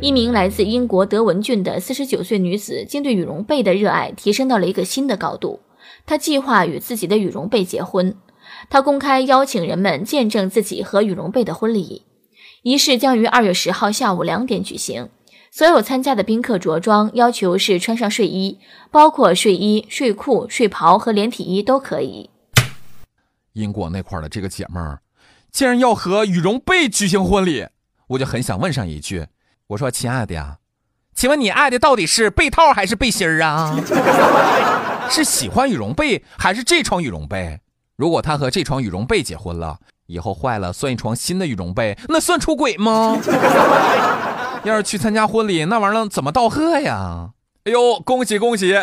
一名来自英国德文郡的四十九岁女子，竟对羽绒被的热爱提升到了一个新的高度。她计划与自己的羽绒被结婚。她公开邀请人们见证自己和羽绒被的婚礼。仪式将于二月十号下午两点举行。所有参加的宾客着装要求是穿上睡衣，包括睡衣、睡裤、睡袍和连体衣都可以。英国那块的这个姐妹儿，竟然要和羽绒被举行婚礼，我就很想问上一句。我说：“亲爱的呀，请问你爱的到底是被套还是背心儿啊？是喜欢羽绒被还是这床羽绒被？如果他和这床羽绒被结婚了，以后坏了算一床新的羽绒被，那算出轨吗？要是去参加婚礼，那玩意儿怎么道贺呀？哎呦，恭喜恭喜，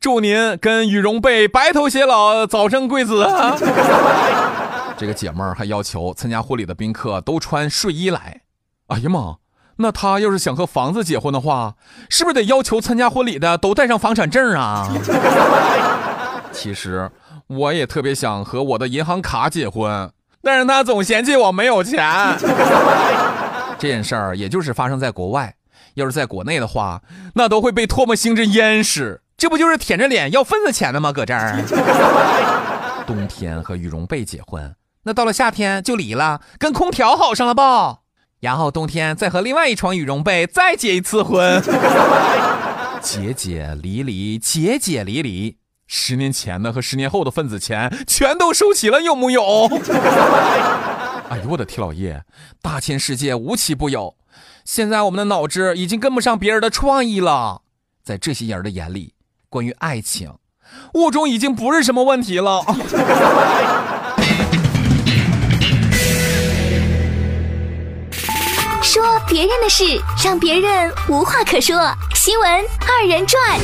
祝您跟羽绒被白头偕老，早生贵子啊！这个姐妹儿还要求参加婚礼的宾客都穿睡衣来。哎呀妈！”那他要是想和房子结婚的话，是不是得要求参加婚礼的都带上房产证啊？其实我也特别想和我的银行卡结婚，但是他总嫌弃我没有钱。这件事儿也就是发生在国外，要是在国内的话，那都会被唾沫星子淹死。这不就是舔着脸要份子钱的吗？搁这儿，冬天和羽绒被结婚，那到了夏天就离了，跟空调好上了吧？然后冬天再和另外一床羽绒被再结一次婚，结结离离，结结离离，十年前的和十年后的份子钱全都收齐了，有木有？哎呦我的天老爷，大千世界无奇不有，现在我们的脑子已经跟不上别人的创意了。在这些人的眼里，关于爱情，物种已经不是什么问题了。别人的事，让别人无话可说。新闻二人转，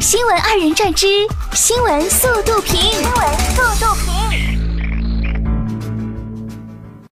新闻二人转之新闻速度评。